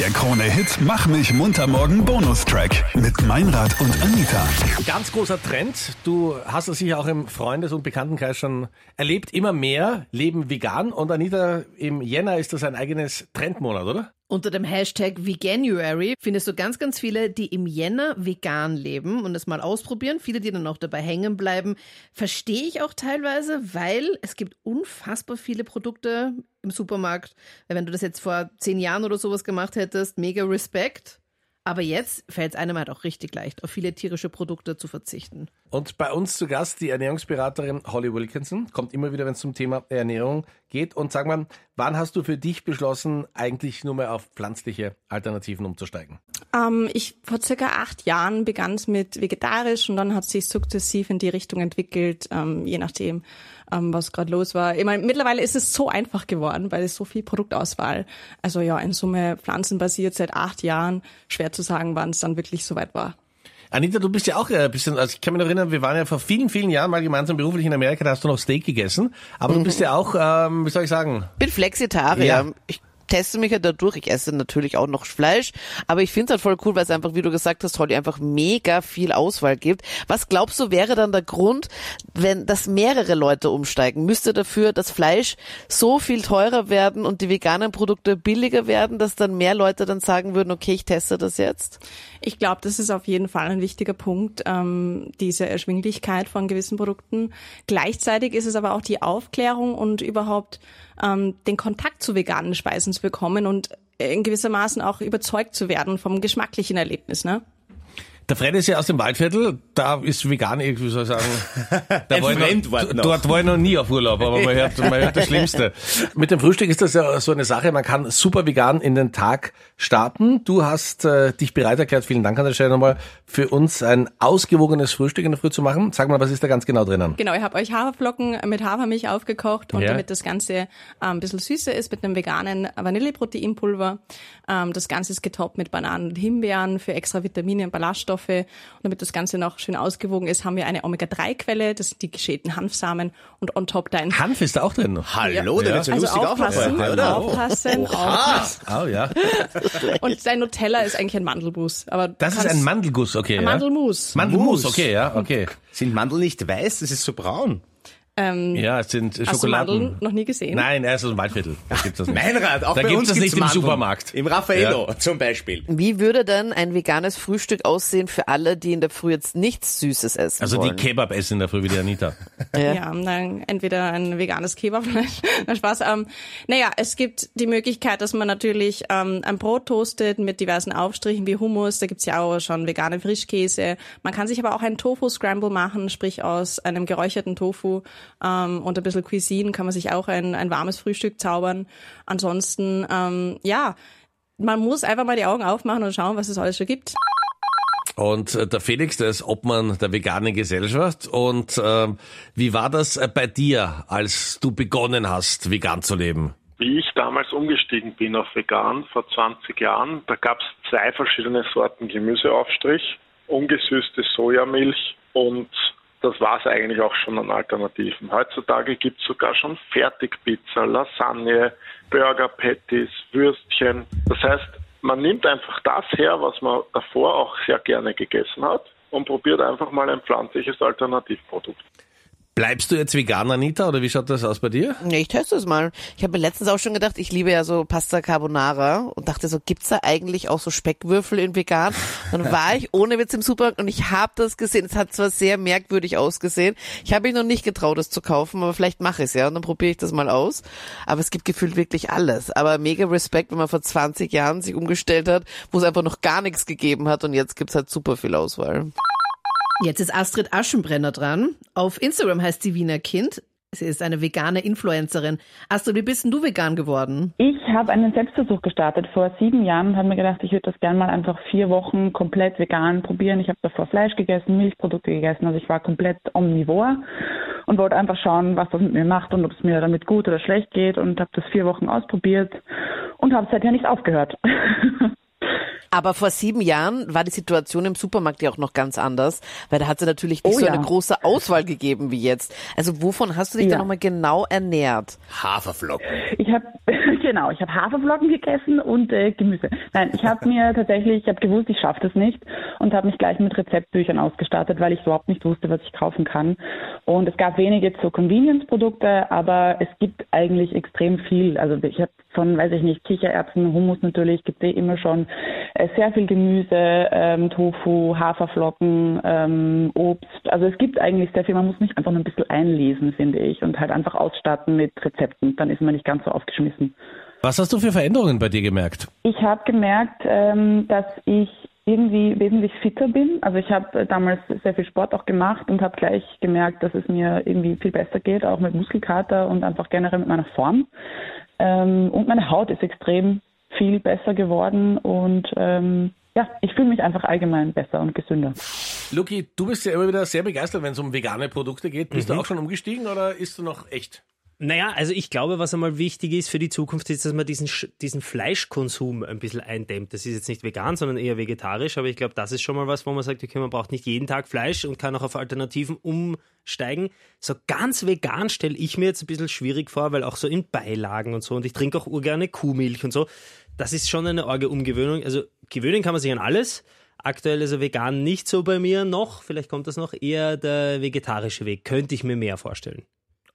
Der Krone-Hit Mach mich munter morgen Bonustrack mit Meinrad und Anita. Ganz großer Trend. Du hast es sicher auch im Freundes- und Bekanntenkreis schon erlebt. Immer mehr leben vegan. Und Anita, im Jänner ist das ein eigenes Trendmonat, oder? Unter dem Hashtag Veganuary findest du ganz, ganz viele, die im Jänner vegan leben und es mal ausprobieren. Viele, die dann auch dabei hängen bleiben. Verstehe ich auch teilweise, weil es gibt unfassbar viele Produkte im Supermarkt. Wenn du das jetzt vor zehn Jahren oder sowas gemacht hättest, mega Respekt. Aber jetzt fällt es einem halt auch richtig leicht, auf viele tierische Produkte zu verzichten. Und bei uns zu Gast die Ernährungsberaterin Holly Wilkinson. Kommt immer wieder, wenn es zum Thema Ernährung geht. Und sag mal, wann hast du für dich beschlossen, eigentlich nur mehr auf pflanzliche Alternativen umzusteigen? Ähm, ich vor circa acht Jahren begann es mit vegetarisch und dann hat sich sukzessiv in die Richtung entwickelt, ähm, je nachdem, ähm, was gerade los war. Ich meine, mittlerweile ist es so einfach geworden, weil es so viel Produktauswahl. Also ja, in Summe pflanzenbasiert seit acht Jahren. Schwer zu sagen, wann es dann wirklich soweit war. Anita, du bist ja auch ein bisschen, also ich kann mich noch erinnern, wir waren ja vor vielen, vielen Jahren mal gemeinsam beruflich in Amerika, da hast du noch Steak gegessen. Aber du bist ja auch, ähm, wie soll ich sagen? bin Flexitarier. Ja. Ich teste mich ja dadurch. Ich esse natürlich auch noch Fleisch, aber ich finde es halt voll cool, weil es einfach, wie du gesagt hast, Holly, einfach mega viel Auswahl gibt. Was glaubst du, wäre dann der Grund, wenn das mehrere Leute umsteigen? Müsste dafür das Fleisch so viel teurer werden und die veganen Produkte billiger werden, dass dann mehr Leute dann sagen würden, okay, ich teste das jetzt? Ich glaube, das ist auf jeden Fall ein wichtiger Punkt, ähm, diese Erschwinglichkeit von gewissen Produkten. Gleichzeitig ist es aber auch die Aufklärung und überhaupt ähm, den Kontakt zu veganen Speisen zu bekommen und in gewissermaßen auch überzeugt zu werden vom geschmacklichen Erlebnis. Ne? Der Fred ist ja aus dem Waldviertel, da ist vegan, wie soll ich sagen, da war ich noch, noch. dort war ich noch nie auf Urlaub, aber man hört, man hört das Schlimmste. Mit dem Frühstück ist das ja so eine Sache, man kann super vegan in den Tag starten. Du hast äh, dich bereit erklärt, vielen Dank an der Stelle nochmal, für uns ein ausgewogenes Frühstück in der Früh zu machen. Sag mal, was ist da ganz genau drinnen? Genau, ich habe euch Haferflocken mit Hafermilch aufgekocht und Ja. damit das Ganze ähm, ein bisschen süßer ist mit einem veganen Vanilleproteinpulver. Ähm, das Ganze ist getoppt mit Bananen und Himbeeren für extra Vitamine und Ballaststoffe. Und damit das Ganze noch schön ausgewogen ist, haben wir eine Omega-3-Quelle, das sind die geschälten Hanfsamen und on top dein Hanf ist da auch drin. Hallo, da wird's ja also lustig aufpassen, heute, oder? aufpassen, aufpassen. Oh ja. Und dein Nutella ist eigentlich ein Mandelmus. Aber Das ist ein Mandelguss, okay. ein ja? Mandelmus. Mandelmus, Mus. okay, ja, okay. Sind Mandeln nicht weiß? Das ist so braun. Ähm, Ja, es sind hast du Schokoladen. Mandeln noch nie gesehen? Nein, er ist aus dem Waldviertel. Da gibt's das nicht. Meinrad, auch Da bei gibt's uns das nicht im Mandeln. Supermarkt. Im Raffaello zum Beispiel. Wie würde denn ein veganes Frühstück aussehen für alle, die in der Früh jetzt nichts Süßes essen Also die wollen? Kebab essen in der Früh wie die Anita. Ja. Ja, dann entweder ein veganes Kebabfleisch, na Spaß. Ähm, naja, es gibt die Möglichkeit, dass man natürlich ähm, ein Brot toastet mit diversen Aufstrichen wie Hummus. Da gibt's ja auch schon vegane Frischkäse. Man kann sich aber auch einen Tofu-Scramble machen, sprich aus einem geräucherten Tofu ähm, und ein bisschen Cuisine kann man sich auch ein, ein warmes Frühstück zaubern. Ansonsten, ähm, ja, man muss einfach mal die Augen aufmachen und schauen, was es alles schon gibt. Und äh, der Felix, der ist Obmann der veganen Gesellschaft. Und ähm, wie war das äh, bei dir, als du begonnen hast, vegan zu leben? Wie ich damals umgestiegen bin auf vegan vor 20 Jahren, da gab es zwei verschiedene Sorten Gemüseaufstrich, ungesüßte Sojamilch und das war es eigentlich auch schon an Alternativen. Heutzutage gibt es sogar schon Fertigpizza, Lasagne, Burger Patties, Würstchen. Das heißt, man nimmt einfach das her, was man davor auch sehr gerne gegessen hat und probiert einfach mal ein pflanzliches Alternativprodukt. Bleibst du jetzt vegan, Anita, oder wie schaut das aus bei dir? Nee, ich teste es mal. Ich habe mir letztens auch schon gedacht, ich liebe ja so Pasta Carbonara und dachte so, gibt's da eigentlich auch so Speckwürfel in vegan? Dann war ich ohne Witz im Supermarkt und ich habe das gesehen. Es hat zwar sehr merkwürdig ausgesehen. Ich habe mich noch nicht getraut, es zu kaufen, aber vielleicht mache ich es ja und dann probiere ich das mal aus. Aber es gibt gefühlt wirklich alles. Aber mega Respekt, wenn man vor 20 Jahren sich umgestellt hat, wo es einfach noch gar nichts gegeben hat und jetzt gibt's halt super viel Auswahl. Jetzt ist Astrid Aschenbrenner dran. Auf Instagram heißt sie Wiener Kind. Sie ist eine vegane Influencerin. Astrid, wie bist denn du vegan geworden? Ich habe einen Selbstversuch gestartet vor sieben Jahren und habe mir gedacht, ich würde das gerne mal einfach vier Wochen komplett vegan probieren. Ich habe davor Fleisch gegessen, Milchprodukte gegessen, also ich war komplett omnivor und wollte einfach schauen, was das mit mir macht und ob es mir damit gut oder schlecht geht und habe das vier Wochen ausprobiert und habe seither nicht aufgehört. Aber vor sieben Jahren war die Situation im Supermarkt ja auch noch ganz anders, weil da hat es natürlich nicht Oh so ja. eine große Auswahl gegeben wie jetzt. Also wovon hast du dich Ja. da nochmal genau ernährt? Haferflocken. Ich habe Genau, ich habe Haferflocken gegessen und äh, Gemüse. Nein, ich habe mir tatsächlich, ich habe gewusst, ich schaffe das nicht und habe mich gleich mit Rezeptbüchern ausgestattet, weil ich überhaupt nicht wusste, was ich kaufen kann. Und es gab wenige so Convenience-Produkte, aber es gibt eigentlich extrem viel. Also ich habe von, weiß ich nicht, Kichererbsen, Hummus natürlich, gibt es eh immer schon äh, sehr viel Gemüse, ähm, Tofu, Haferflocken, ähm, Obst. Also es gibt eigentlich sehr viel. Man muss nicht einfach nur ein bisschen einlesen, finde ich, und halt einfach ausstatten mit Rezepten. Dann ist man nicht ganz so aufgeschmissen. Was hast du für Veränderungen bei dir gemerkt? Ich habe gemerkt, ähm, dass ich irgendwie wesentlich fitter bin. Also ich habe damals sehr viel Sport auch gemacht und habe gleich gemerkt, dass es mir irgendwie viel besser geht, auch mit Muskelkater und einfach generell mit meiner Form. Ähm, und meine Haut ist extrem viel besser geworden und ähm, ja, ich fühle mich einfach allgemein besser und gesünder. Luki, du bist ja immer wieder sehr begeistert, wenn es um vegane Produkte geht. Bist Mhm. du auch schon umgestiegen oder isst du noch echt? Naja, also ich glaube, was einmal wichtig ist für die Zukunft, ist, dass man diesen, diesen Fleischkonsum ein bisschen eindämmt. Das ist jetzt nicht vegan, sondern eher vegetarisch, aber ich glaube, das ist schon mal was, wo man sagt, okay, man braucht nicht jeden Tag Fleisch und kann auch auf Alternativen umsteigen. So ganz vegan stelle ich mir jetzt ein bisschen schwierig vor, weil auch so in Beilagen und so, und ich trinke auch urgerne Kuhmilch und so, das ist schon eine arge Umgewöhnung. Also gewöhnen kann man sich an alles. Aktuell ist er vegan nicht so bei mir noch, vielleicht kommt das noch, eher der vegetarische Weg, könnte ich mir mehr vorstellen.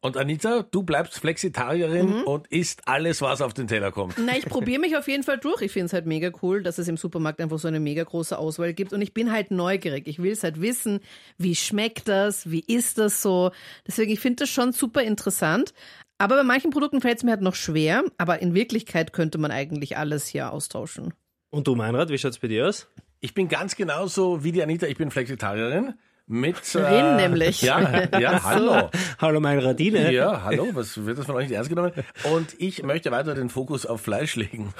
Und Anita, du bleibst Flexitarierin und isst alles, was auf den Teller kommt. Na, ich probiere mich auf jeden Fall durch. Ich finde es halt mega cool, dass es im Supermarkt einfach so eine mega große Auswahl gibt. Und ich bin halt neugierig. Ich will es halt wissen, wie schmeckt das, wie ist das so. Deswegen, ich finde das schon super interessant. Aber bei manchen Produkten fällt es mir halt noch schwer. Aber in Wirklichkeit könnte man eigentlich alles hier austauschen. Und du, Meinrad, wie schaut's bei dir aus? Ich bin ganz genauso wie die Anita, ich bin Flexitarierin. Mit, Rin nämlich. Ja, ja, hallo. Hallo, Meinradine. Ja, hallo, was wird das von euch nicht ernst genommen? Und ich möchte weiter den Fokus auf Fleisch legen.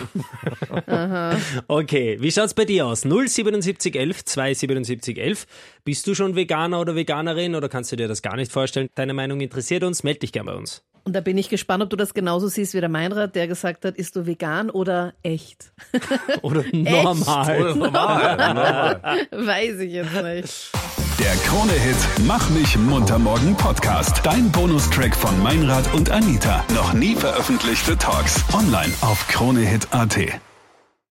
Okay, wie schaut's bei dir aus? 07711 27711. Bist du schon Veganer oder Veganerin oder kannst du dir das gar nicht vorstellen? Deine Meinung interessiert uns, meld dich gerne bei uns. Und da bin ich gespannt, ob du das genauso siehst wie der Meinrad, der gesagt hat, ist du vegan oder echt? Oder normal. Oder normal, normal. Weiß ich jetzt nicht. Der Krone-Hit Mach mich munter morgen Podcast. Dein Bonustrack von Meinrad und Anita. Noch nie veröffentlichte Talks. Online auf kronehit.at.